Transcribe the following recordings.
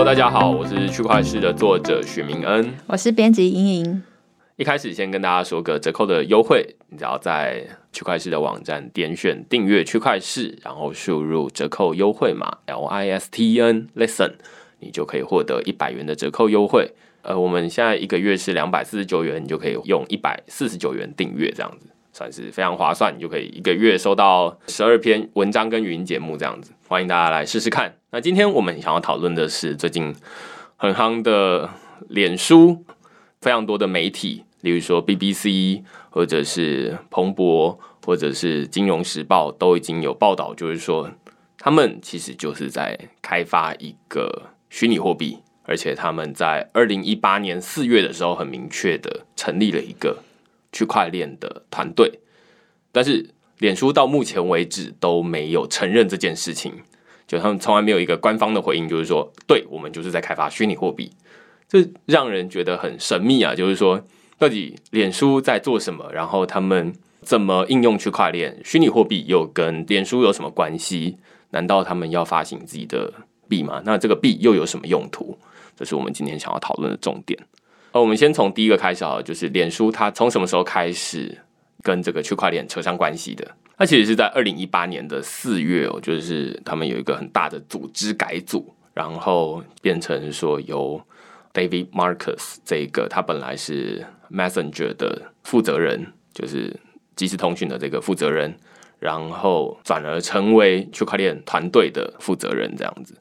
Hello，大家好，我是区块市的作者许明恩。我是编辑莹莹。一开始先跟大家说个折扣的优惠，你只要在区块市的网站点选订阅区块市，然后输入折扣优惠码 L I S T E N Listen，你就可以获得一百元的折扣优惠。呃，我们现在一个月是两百四十九元，你就可以用一百四十九元订阅，这样子算是非常划算。你就可以一个月收到十二篇文章跟语音节目，这样子欢迎大家来试试看。那今天我们想要讨论的是最近很夯的脸书，非常多的媒体，例如说 BBC 或者是彭博或者是金融时报都已经有报道，就是说他们其实就是在开发一个虚拟货币。而且他们在二零一八年四月的时候，很明确的成立了一个区块链的团队，但是脸书到目前为止都没有承认这件事情，就他们从来没有一个官方的回应，就是说，对我们就是在开发虚拟货币，这让人觉得很神秘啊。就是说，到底脸书在做什么？然后他们怎么应用区块链？虚拟货币又跟脸书有什么关系？难道他们要发行自己的币吗？那这个币又有什么用途？这是我们今天想要讨论的重点。呃，我们先从第一个开始啊，就是脸书它从什么时候开始跟这个区块链扯上关系的？它其实是在二零一八年的四月哦，就是他们有一个很大的组织改组，然后变成说由 David Marcus 这个他本来是 Messenger 的负责人，就是即时通讯的这个负责人，然后转而成为区块链团队的负责人这样子。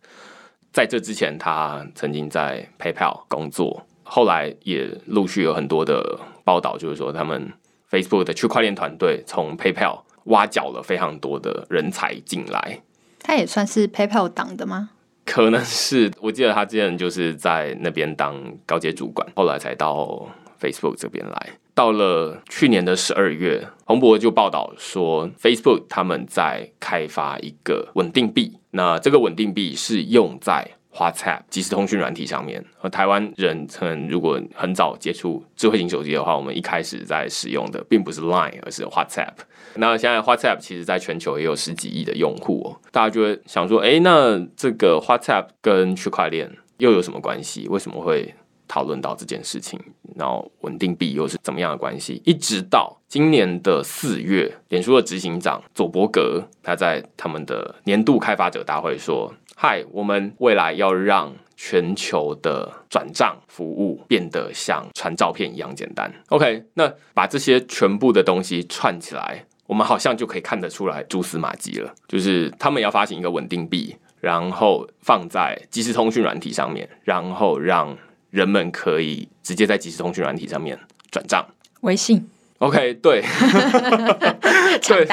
在这之前，他曾经在 PayPal 工作，后来也陆续有很多的报道，就是说他们 Facebook 的区块链团队从 PayPal 挖角了非常多的人才进来。他也算是 PayPal 党的吗？可能是，我记得他之前就是在那边当高阶主管，后来才到 Facebook 这边来。到了去年的十二月，彭博就报道说，Facebook 他们在开发一个稳定币。那这个稳定币是用在 WhatsApp 即时通讯软体上面。和台湾人可能如果很早接触智慧型手机的话，我们一开始在使用的并不是 Line，而是 WhatsApp。那现在 WhatsApp 其实在全球也有十几亿的用户哦，大家就会想说，哎，那这个 WhatsApp 跟区块链又有什么关系？为什么会？讨论到这件事情，然后稳定币又是怎么样的关系？一直到今年的四月，脸书的执行长佐伯格他在他们的年度开发者大会说：“嗨，我们未来要让全球的转账服务变得像传照片一样简单。” OK，那把这些全部的东西串起来，我们好像就可以看得出来蛛丝马迹了。就是他们要发行一个稳定币，然后放在即时通讯软体上面，然后让人们可以直接在即时通讯软体上面转账，微信，OK，对，对，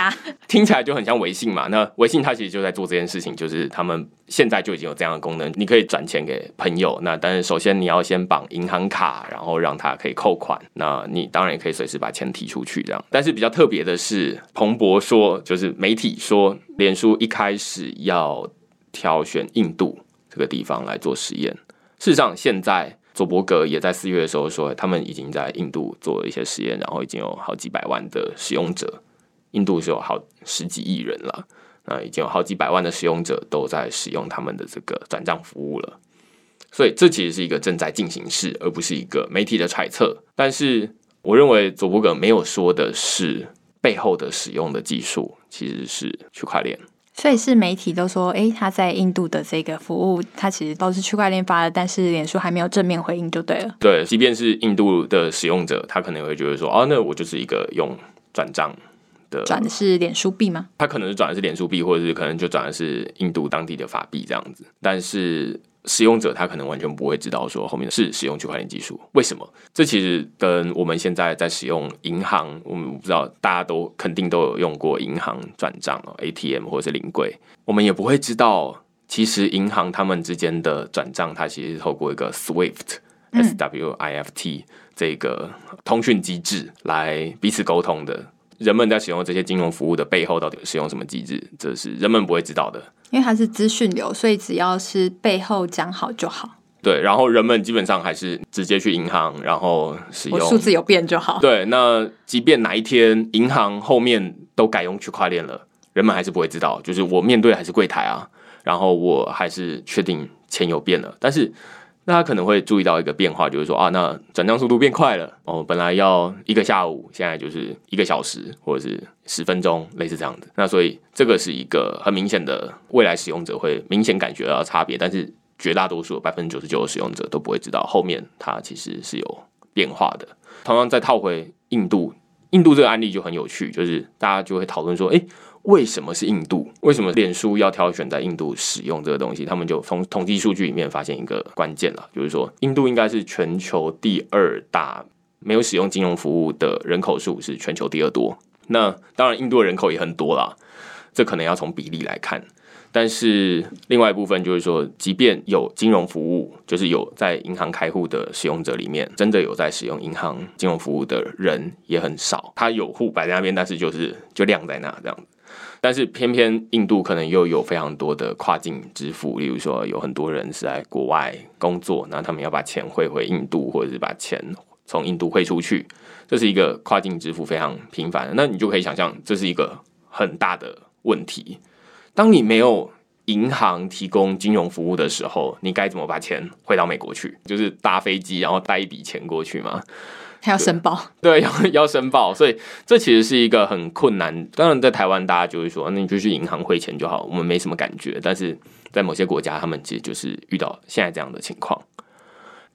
听起来就很像微信嘛。那微信它其实就在做这件事情，就是他们现在就已经有这样的功能，你可以转钱给朋友。那但是首先你要先绑银行卡，然后让它可以扣款。那你当然也可以随时把钱提出去这样。但是比较特别的是，彭博说，就是媒体说，脸书一开始要挑选印度这个地方来做实验。事实上，现在。佐伯格也在四月的时候说，他们已经在印度做了一些实验，然后已经有好几百万的使用者。印度是有好十几亿人了，那已经有好几百万的使用者都在使用他们的这个转账服务了。所以这其实是一个正在进行式，而不是一个媒体的揣测。但是，我认为佐伯格没有说的是背后的使用的技术其实是区块链。所以是媒体都说，哎，他在印度的这个服务，他其实都是区块链发的，但是脸书还没有正面回应，就对了。对，即便是印度的使用者，他可能会觉得说，哦，那我就是一个用转账的，转的是脸书币吗？他可能是转的是脸书币，或者是可能就转的是印度当地的法币这样子，但是。使用者他可能完全不会知道说后面是使用区块链技术，为什么？这其实跟我们现在在使用银行，我们不知道大家都肯定都有用过银行转账哦，ATM 或者是临柜，我们也不会知道，其实银行他们之间的转账，它其实是透过一个 SWIFT S W I F T 这个通讯机制来彼此沟通的。人们在使用这些金融服务的背后，到底使用什么机制？这是人们不会知道的。因为它是资讯流，所以只要是背后讲好就好。对，然后人们基本上还是直接去银行，然后使用数字有变就好。对，那即便哪一天银行后面都改用区块链了，人们还是不会知道。就是我面对还是柜台啊，然后我还是确定钱有变了，但是大家可能会注意到一个变化，就是说啊，那转账速度变快了哦，本来要一个下午，现在就是一个小时或者是十分钟，类似这样子。那所以这个是一个很明显的未来使用者会明显感觉到差别，但是绝大多数百分之九十九的使用者都不会知道后面它其实是有变化的。同样再套回印度，印度这个案例就很有趣，就是大家就会讨论说，诶。为什么是印度？为什么脸书要挑选在印度使用这个东西？他们就从统计数据里面发现一个关键了，就是说印度应该是全球第二大没有使用金融服务的人口数是全球第二多。那当然，印度的人口也很多啦，这可能要从比例来看。但是另外一部分就是说，即便有金融服务，就是有在银行开户的使用者里面，真的有在使用银行金融服务的人也很少。他有户摆在那边，但是就是就晾在那这样子。但是偏偏印度可能又有非常多的跨境支付，例如说有很多人是在国外工作，那他们要把钱汇回印度，或者是把钱从印度汇出去，这是一个跨境支付非常频繁的。那你就可以想象，这是一个很大的问题。当你没有银行提供金融服务的时候，你该怎么把钱汇到美国去？就是搭飞机，然后带一笔钱过去吗？还要申报，对，要 要申报，所以这其实是一个很困难。当然，在台湾，大家就会说，那你就去银行汇钱就好，我们没什么感觉。但是在某些国家，他们其实就是遇到现在这样的情况。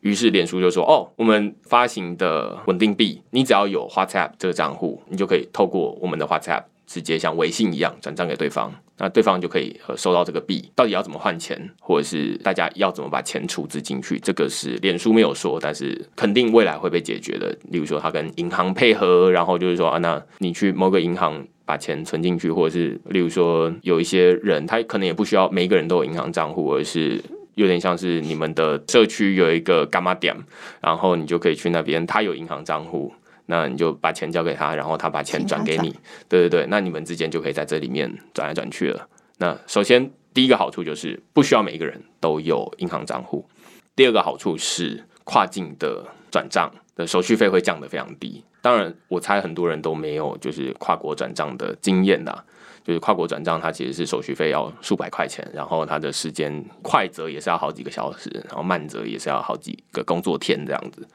于是，脸书就说：“哦，我们发行的稳定币，你只要有 WhatsApp 这个账户，你就可以透过我们的 WhatsApp。”直接像微信一样转账给对方，那对方就可以收到这个币。到底要怎么换钱，或者是大家要怎么把钱储值进去，这个是脸书没有说，但是肯定未来会被解决的。例如说，他跟银行配合，然后就是说啊，那你去某个银行把钱存进去，或者是例如说有一些人，他可能也不需要每一个人都有银行账户，而是有点像是你们的社区有一个干妈点，然后你就可以去那边，他有银行账户。那你就把钱交给他，然后他把钱转给你，对对对，那你们之间就可以在这里面转来转去了。那首先第一个好处就是不需要每一个人都有银行账户，第二个好处是跨境的转账的手续费会降得非常低。当然，我猜很多人都没有就是跨国转账的经验呐，就是跨国转账它其实是手续费要数百块钱，然后它的时间快则也是要好几个小时，然后慢则也是要好几个工作天这样子。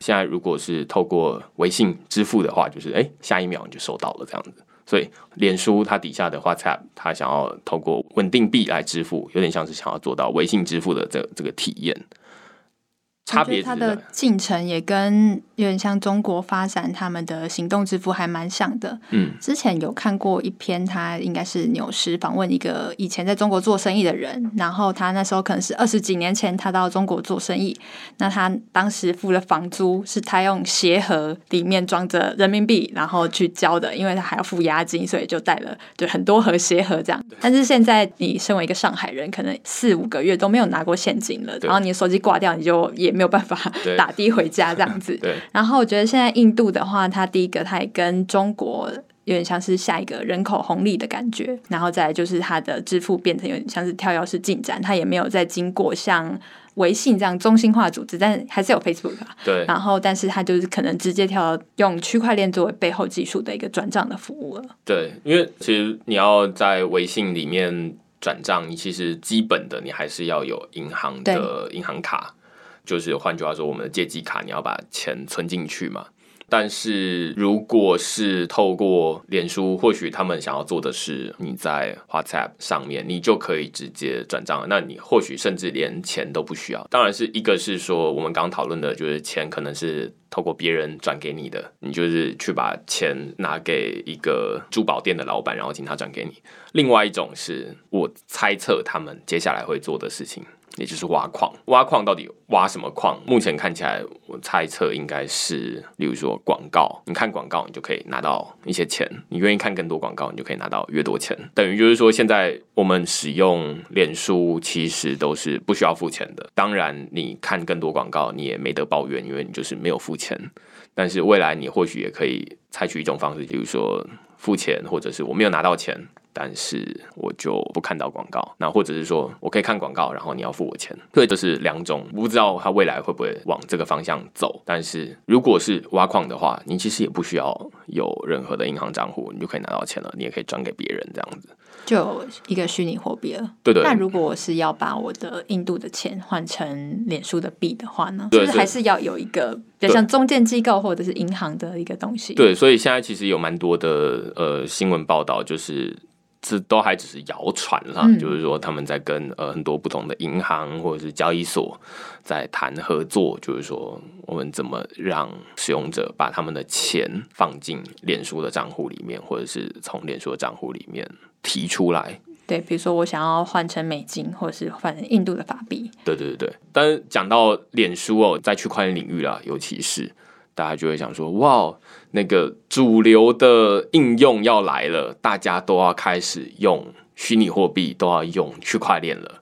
现在如果是透过微信支付的话，就是哎，下一秒你就收到了这样子。所以，脸书它底下的 WhatsApp，它想要透过稳定币来支付，有点像是想要做到微信支付的这这个体验。差别它的进程也跟有点像中国发展他们的行动支付还蛮像的。嗯，之前有看过一篇，他应该是纽斯访问一个以前在中国做生意的人，然后他那时候可能是二十几年前他到中国做生意，那他当时付了房租是他用鞋盒里面装着人民币然后去交的，因为他还要付押金，所以就带了就很多盒鞋盒这样。但是现在你身为一个上海人，可能四五个月都没有拿过现金了，然后你的手机挂掉，你就也。没有办法打的回家这样子，对。然后我觉得现在印度的话，它第一个它也跟中国有点像是下一个人口红利的感觉，然后再就是它的支付变成有点像是跳跃式进展，它也没有再经过像微信这样中心化组织，但还是有 Facebook，对。然后，但是它就是可能直接跳用区块链作为背后技术的一个转账的服务了。对，因为其实你要在微信里面转账，你其实基本的你还是要有银行的银行卡。就是换句话说，我们的借记卡你要把钱存进去嘛。但是如果是透过脸书，或许他们想要做的是你在 WhatsApp 上面，你就可以直接转账。那你或许甚至连钱都不需要。当然是一个是说我们刚刚讨论的，就是钱可能是透过别人转给你的，你就是去把钱拿给一个珠宝店的老板，然后请他转给你。另外一种是我猜测他们接下来会做的事情。也就是挖矿，挖矿到底挖什么矿？目前看起来，我猜测应该是，例如说广告，你看广告，你就可以拿到一些钱；你愿意看更多广告，你就可以拿到越多钱。等于就是说，现在我们使用脸书其实都是不需要付钱的。当然，你看更多广告，你也没得抱怨，因为你就是没有付钱。但是未来你或许也可以采取一种方式，比如说付钱，或者是我没有拿到钱。但是我就不看到广告，那或者是说我可以看广告，然后你要付我钱，对，就是两种，不知道它未来会不会往这个方向走。但是如果是挖矿的话，你其实也不需要有任何的银行账户，你就可以拿到钱了，你也可以转给别人这样子，就一个虚拟货币了。对对。那如果我是要把我的印度的钱换成脸书的币的话呢？就是还是要有一个比较像中介机构或者是银行的一个东西。对，所以现在其实有蛮多的呃新闻报道，就是。这都还只是谣传啦，就是说他们在跟呃很多不同的银行或者是交易所在谈合作，就是说我们怎么让使用者把他们的钱放进脸书的账户里面，或者是从脸书的账户里面提出来。对，比如说我想要换成美金，或者是换成印度的法币。对对对对，但是讲到脸书哦，在区块链领域啦，尤其是。大家就会想说，哇，那个主流的应用要来了，大家都要开始用虚拟货币，都要用区块链了。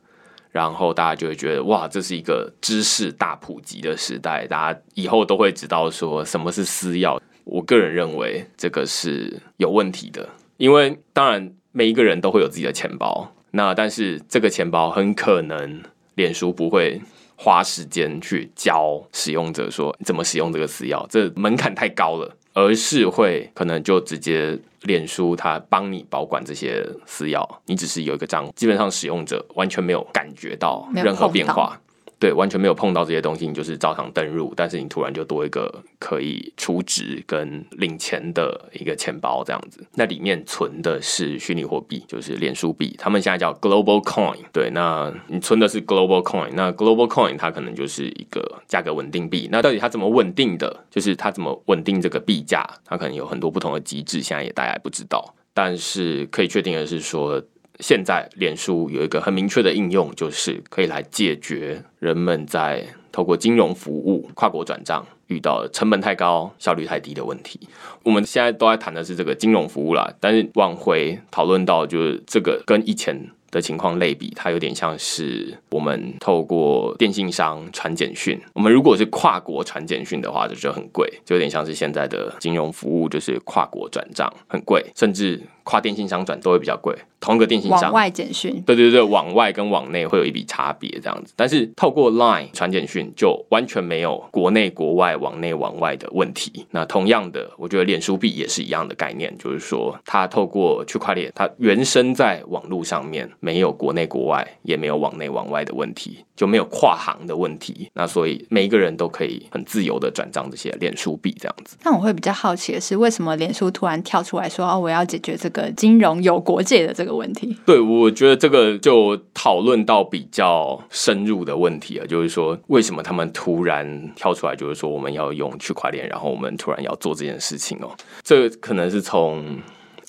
然后大家就会觉得，哇，这是一个知识大普及的时代，大家以后都会知道说什么是私钥。我个人认为这个是有问题的，因为当然每一个人都会有自己的钱包，那但是这个钱包很可能脸书不会。花时间去教使用者说怎么使用这个私钥，这门槛太高了，而是会可能就直接脸书它帮你保管这些私钥，你只是有一个账，基本上使用者完全没有感觉到任何变化。对，完全没有碰到这些东西，你就是照常登入，但是你突然就多一个可以储值跟领钱的一个钱包这样子，那里面存的是虚拟货币，就是脸书币，他们现在叫 Global Coin。对，那你存的是 Global Coin，那 Global Coin 它可能就是一个价格稳定币。那到底它怎么稳定的？就是它怎么稳定这个币价？它可能有很多不同的机制，现在也大家不知道。但是可以确定的是说。现在脸书有一个很明确的应用，就是可以来解决人们在透过金融服务跨国转账遇到成本太高、效率太低的问题。我们现在都在谈的是这个金融服务啦，但是往回讨论到，就是这个跟以前。的情况类比，它有点像是我们透过电信商传简讯。我们如果是跨国传简讯的话，就就很贵，就有点像是现在的金融服务，就是跨国转账很贵，甚至跨电信商转都会比较贵。同一个电信商，往外简讯，对对对，往外跟往内会有一笔差别这样子。但是透过 Line 传简讯，就完全没有国内国外往内往外的问题。那同样的，我觉得脸书币也是一样的概念，就是说它透过区块链，它原生在网络上面。没有国内国外，也没有往内往外的问题，就没有跨行的问题。那所以每一个人都可以很自由的转账这些脸书币这样子。那我会比较好奇的是，为什么脸书突然跳出来说哦，我要解决这个金融有国界的这个问题？对，我觉得这个就讨论到比较深入的问题了，就是说为什么他们突然跳出来，就是说我们要用区块链，然后我们突然要做这件事情哦。这可能是从。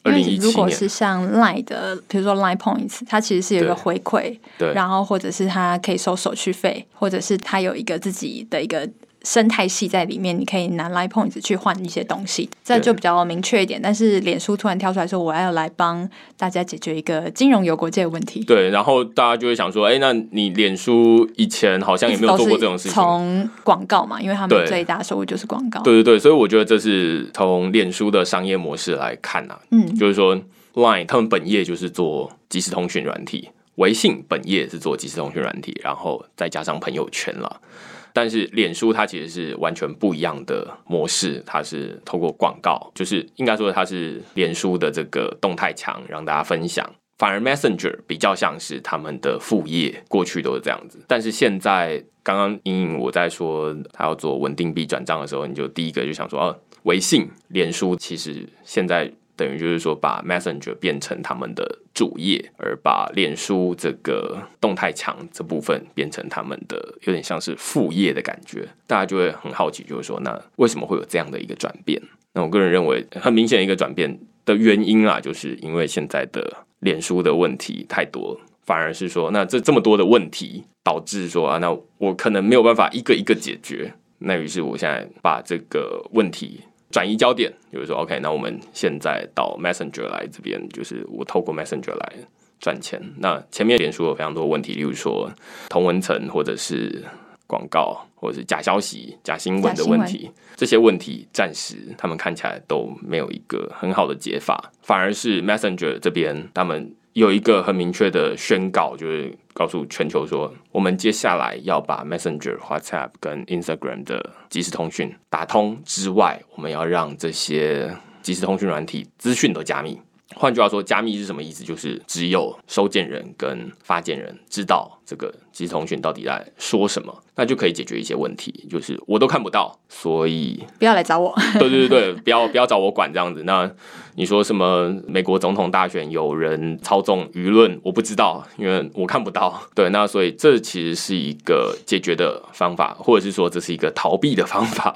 因为如果是像 Line 的，比如说 Line Points，它其实是有一个回馈，对，然后或者是它可以收手续费，或者是它有一个自己的一个。生态系在里面，你可以拿 Line Points 去换一些东西，这就比较明确一点。但是脸书突然跳出来说，我要来帮大家解决一个金融有国界的问题。对，然后大家就会想说，哎，那你脸书以前好像也没有做过这种事情。从广告嘛，因为他们最大收入就是广告。对对对，所以我觉得这是从脸书的商业模式来看啊，嗯，就是说 Line 他们本业就是做即时通讯软体，微信本业是做即时通讯软体，然后再加上朋友圈了。但是脸书它其实是完全不一样的模式，它是透过广告，就是应该说它是脸书的这个动态墙让大家分享，反而 Messenger 比较像是他们的副业，过去都是这样子。但是现在刚刚莹莹我在说他要做稳定币转账的时候，你就第一个就想说哦，微信、脸书其实现在。等于就是说，把 Messenger 变成他们的主业，而把脸书这个动态墙这部分变成他们的有点像是副业的感觉，大家就会很好奇，就是说，那为什么会有这样的一个转变？那我个人认为，很明显一个转变的原因啊，就是因为现在的脸书的问题太多，反而是说，那这这么多的问题导致说啊，那我可能没有办法一个一个解决，那于是我现在把这个问题。转移焦点，就是说，OK，那我们现在到 Messenger 来这边，就是我透过 Messenger 来赚钱。那前面脸书有非常多问题，例如说同文层或者是广告或者是假消息、假新闻的问题，这些问题暂时他们看起来都没有一个很好的解法，反而是 Messenger 这边他们有一个很明确的宣告，就是告诉全球说，我们接下来要把 Messenger、WhatsApp 跟 Instagram 的即时通讯打通之外，我们要让这些即时通讯软体资讯都加密。换句话说，加密是什么意思？就是只有收件人跟发件人知道这个即时通讯到底在说什么，那就可以解决一些问题。就是我都看不到，所以不要来找我。对对对对，不要不要找我管这样子。那你说什么美国总统大选有人操纵舆论，我不知道，因为我看不到。对，那所以这其实是一个解决的方法，或者是说这是一个逃避的方法。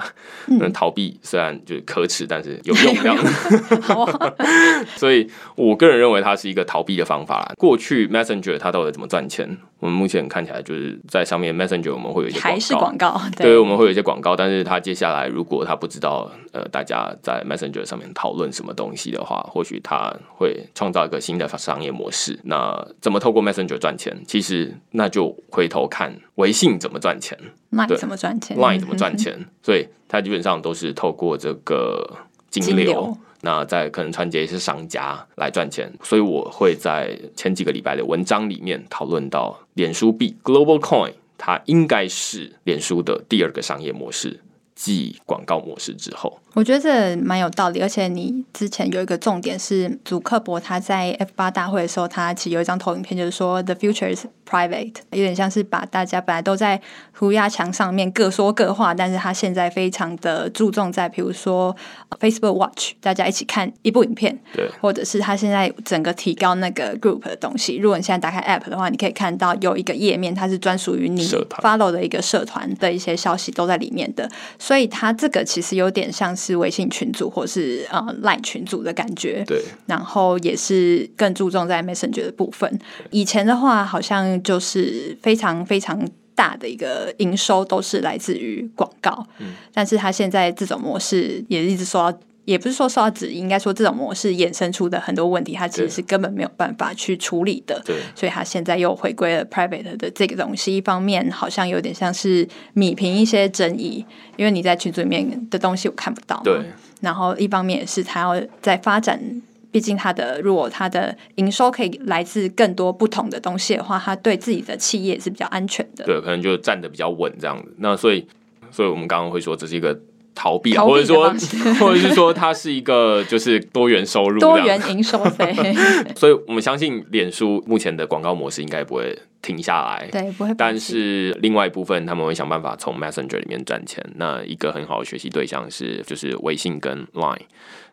嗯，逃避虽然就是可耻，但是有用这样子。好 啊所以我个人认为它是一个逃避的方法啦。过去 Messenger 它到底怎么赚钱？我们目前看起来就是在上面 Messenger 我们会有一些还是广告？对，我们会有一些广告，但是他接下来如果他不知道呃大家在 Messenger 上面讨论什么东西的话，或许他会创造一个新的商业模式。那怎么透过 Messenger 赚钱？其实那就回头看微信怎么赚钱那对怎么赚钱，Line 怎么赚钱，所以它基本上都是透过这个金流。金流那在可能传接一些商家来赚钱，所以我会在前几个礼拜的文章里面讨论到脸书币 Global Coin，它应该是脸书的第二个商业模式，继广告模式之后。我觉得这蛮有道理，而且你之前有一个重点是，祖克伯他在 F 八大会的时候，他其实有一张投影片，就是说 The future is private，有点像是把大家本来都在涂鸦墙上面各说各话，但是他现在非常的注重在，比如说呃 Facebook Watch，大家一起看一部影片，对。或者是他现在整个提高那个 group 的东西。如果你现在打开 App 的话，你可以看到有一个页面，它是专属于你 follow 的一个社团的一些消息都在里面的，所以他这个其实有点像是微信群组或是呃 Line 群组的感觉。对然后也是更注重在 Messenger 的部分。以前的话，好像就是非常非常大的一个营收都是来自于广告，嗯但是他现在这种模式也一直受到。也不是说受到质疑，应该说这种模式衍生出的很多问题，它其实是根本没有办法去处理的。对所以它现在又回归了 private 的这个东西。一方面好像有点像是米平一些争议，因为你在群组里面的东西我看不到。对然后一方面也是它要在发展，毕竟它的如果它的营收可以来自更多不同的东西的话，它对自己的企业是比较安全的。对，可能就站得比较稳这样子。那所以，所以我们刚刚会说这是一个逃避啊，避或者说，或者是说它是一个就是多元收入 多元营收费，所以我们相信脸书目前的广告模式应该不会停下来。对，不会。但是另外一部分他们会想办法从 Messenger 里面赚钱。那一个很好的学习对象是就是微信跟 Line。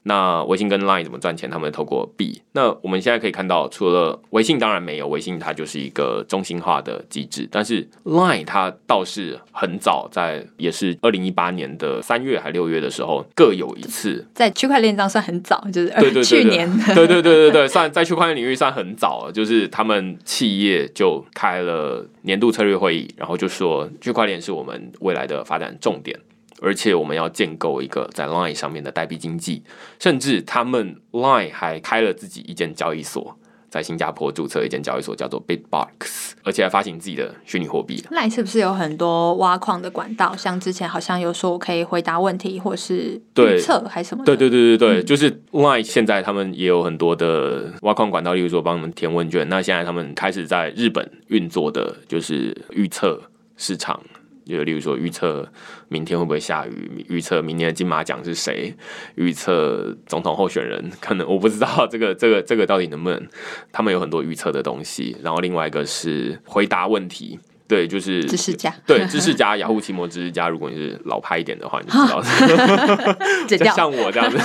那微信跟 Line 怎么赚钱？他们透过币。那我们现在可以看到，除了微信当然没有，微信它就是一个中心化的机制。但是 Line 它倒是很早在，也是二零一八年的三月还六月的时候各有一次。在区块链上算很早，就是对对对去年对对对对对，算 在区块链领域算很早了，就是他们企业就开了年度策略会议，然后就说区块链是我们未来的发展重点。而且我们要建构一个在 Line 上面的代币经济，甚至他们 Line 还开了自己一间交易所，在新加坡注册一间交易所，叫做 Bitbox，而且还发行自己的虚拟货币。赖是不是有很多挖矿的管道？像之前好像有说可以回答问题，或是对预测还是什么的？对对对对嗯对，就是 Line 现在他们也有很多的挖矿管道，例如说帮你们填问卷。那现在他们开始在日本运作的，就是预测市场，就例如说预测明天会不会下雨，预测明年的金马奖是谁，预测总统候选人。可能我不知道这个这个这个到底能不能，他们有很多预测的东西。然后另外一个是回答问题。对，就是知识家对知识家，雅虎奇摩知识家。如果你是老派一点的话，你就知道 剪掉。像我这样子，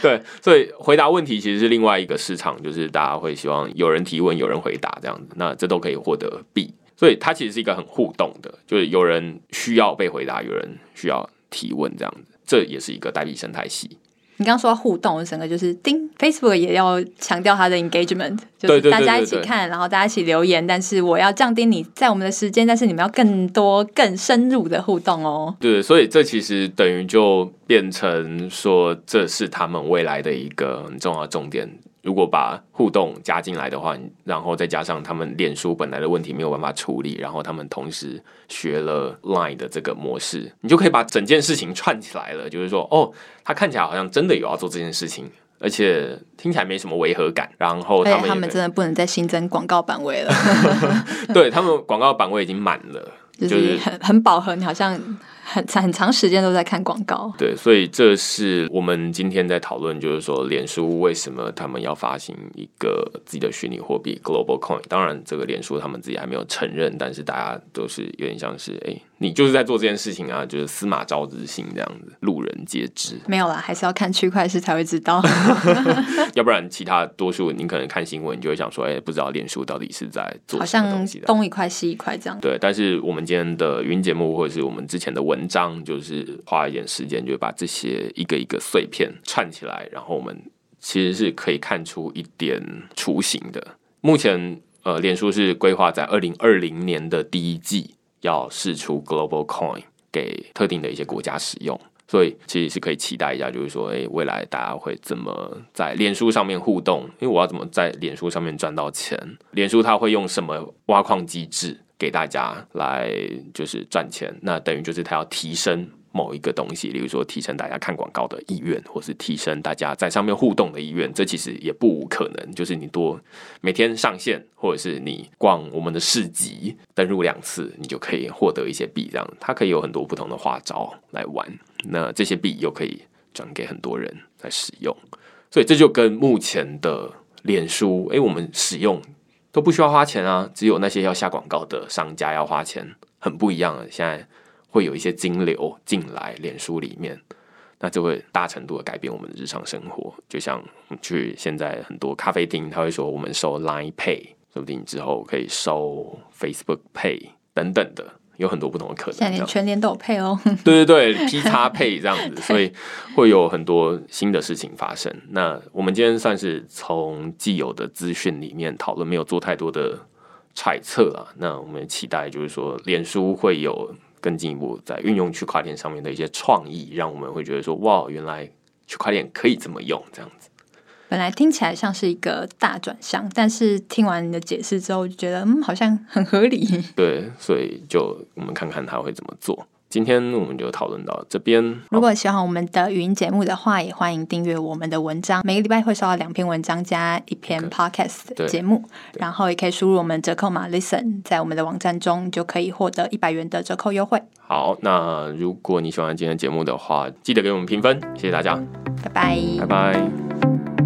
对，所以回答问题其实是另外一个市场，就是大家会希望有人提问，有人回答这样子，那这都可以获得币，所以它其实是一个很互动的，就是有人需要被回答，有人需要提问这样子，这也是一个代币生态系。你刚刚说互动，整个就是叮，Facebook 也要强调它的 engagement，就是大家一起看，然后大家一起留言，但是我要降低你在我们的时间，但是你们要更多、更深入的互动哦。对，所以这其实等于就变成说，这是他们未来的一个很重要的重点。如果把互动加进来的话，然后再加上他们脸书本来的问题没有办法处理，然后他们同时学了 Line 的这个模式，你就可以把整件事情串起来了。就是说，哦，他看起来好像真的有要做这件事情，而且听起来没什么违和感。然后他们他们真的不能再新增广告版位了，对他们广告版位已经满了，就是很很饱和，你好像。很很长时间都在看广告，对，所以这是我们今天在讨论，就是说，脸书为什么他们要发行一个自己的虚拟货币 Global Coin？当然，这个脸书他们自己还没有承认，但是大家都是有点像是，哎，你就是在做这件事情啊，就是司马昭之心这样子，路人皆知。没有啦，还是要看区块链才会知道，要不然其他多数你可能看新闻，你就会想说，哎，不知道脸书到底是在做好像东一块西一块这样。对，但是我们今天的云节目，或者是我们之前的文。文章就是花一点时间，就把这些一个一个碎片串起来，然后我们其实是可以看出一点雏形的。目前，呃，脸书是规划在二零二零年的第一季要试出 Global Coin 给特定的一些国家使用，所以其实是可以期待一下，就是说，哎，未来大家会怎么在脸书上面互动？因为我要怎么在脸书上面赚到钱？脸书它会用什么挖矿机制？给大家来就是赚钱，那等于就是他要提升某一个东西，例如说提升大家看广告的意愿，或是提升大家在上面互动的意愿，这其实也不无可能。就是你多每天上线，或者是你逛我们的市集登录两次，你就可以获得一些币，这样它可以有很多不同的花招来玩。那这些币又可以转给很多人来使用，所以这就跟目前的脸书，诶，我们使用。都不需要花钱啊，只有那些要下广告的商家要花钱，很不一样的。现在会有一些金流进来脸书里面，那就会大程度的改变我们的日常生活。就像去现在很多咖啡厅，他会说我们收 Line Pay，说不定之后可以收 Facebook Pay 等等的。有很多不同的可能，现在连全年都有配哦。对对对，P 叉配这样子，所以会有很多新的事情发生。那我们今天算是从既有的资讯里面讨论，没有做太多的揣测啊。那我们期待就是说，脸书会有更进一步在运用区块链上面的一些创意，让我们会觉得说，哇，原来区块链可以这么用，这样子。本来听起来像是一个大转向，但是听完你的解释之后，就觉得嗯，好像很合理。对，所以就我们看看他会怎么做。今天我们就讨论到这边。如果喜欢我们的语音节目的话，也欢迎订阅我们的文章。每个礼拜会收到两篇文章加一篇 podcast 节目，然后也可以输入我们折扣码 listen，在我们的网站中就可以获得一百元的折扣优惠。好，那如果你喜欢今天节目的话，记得给我们评分，谢谢大家，拜拜，拜拜。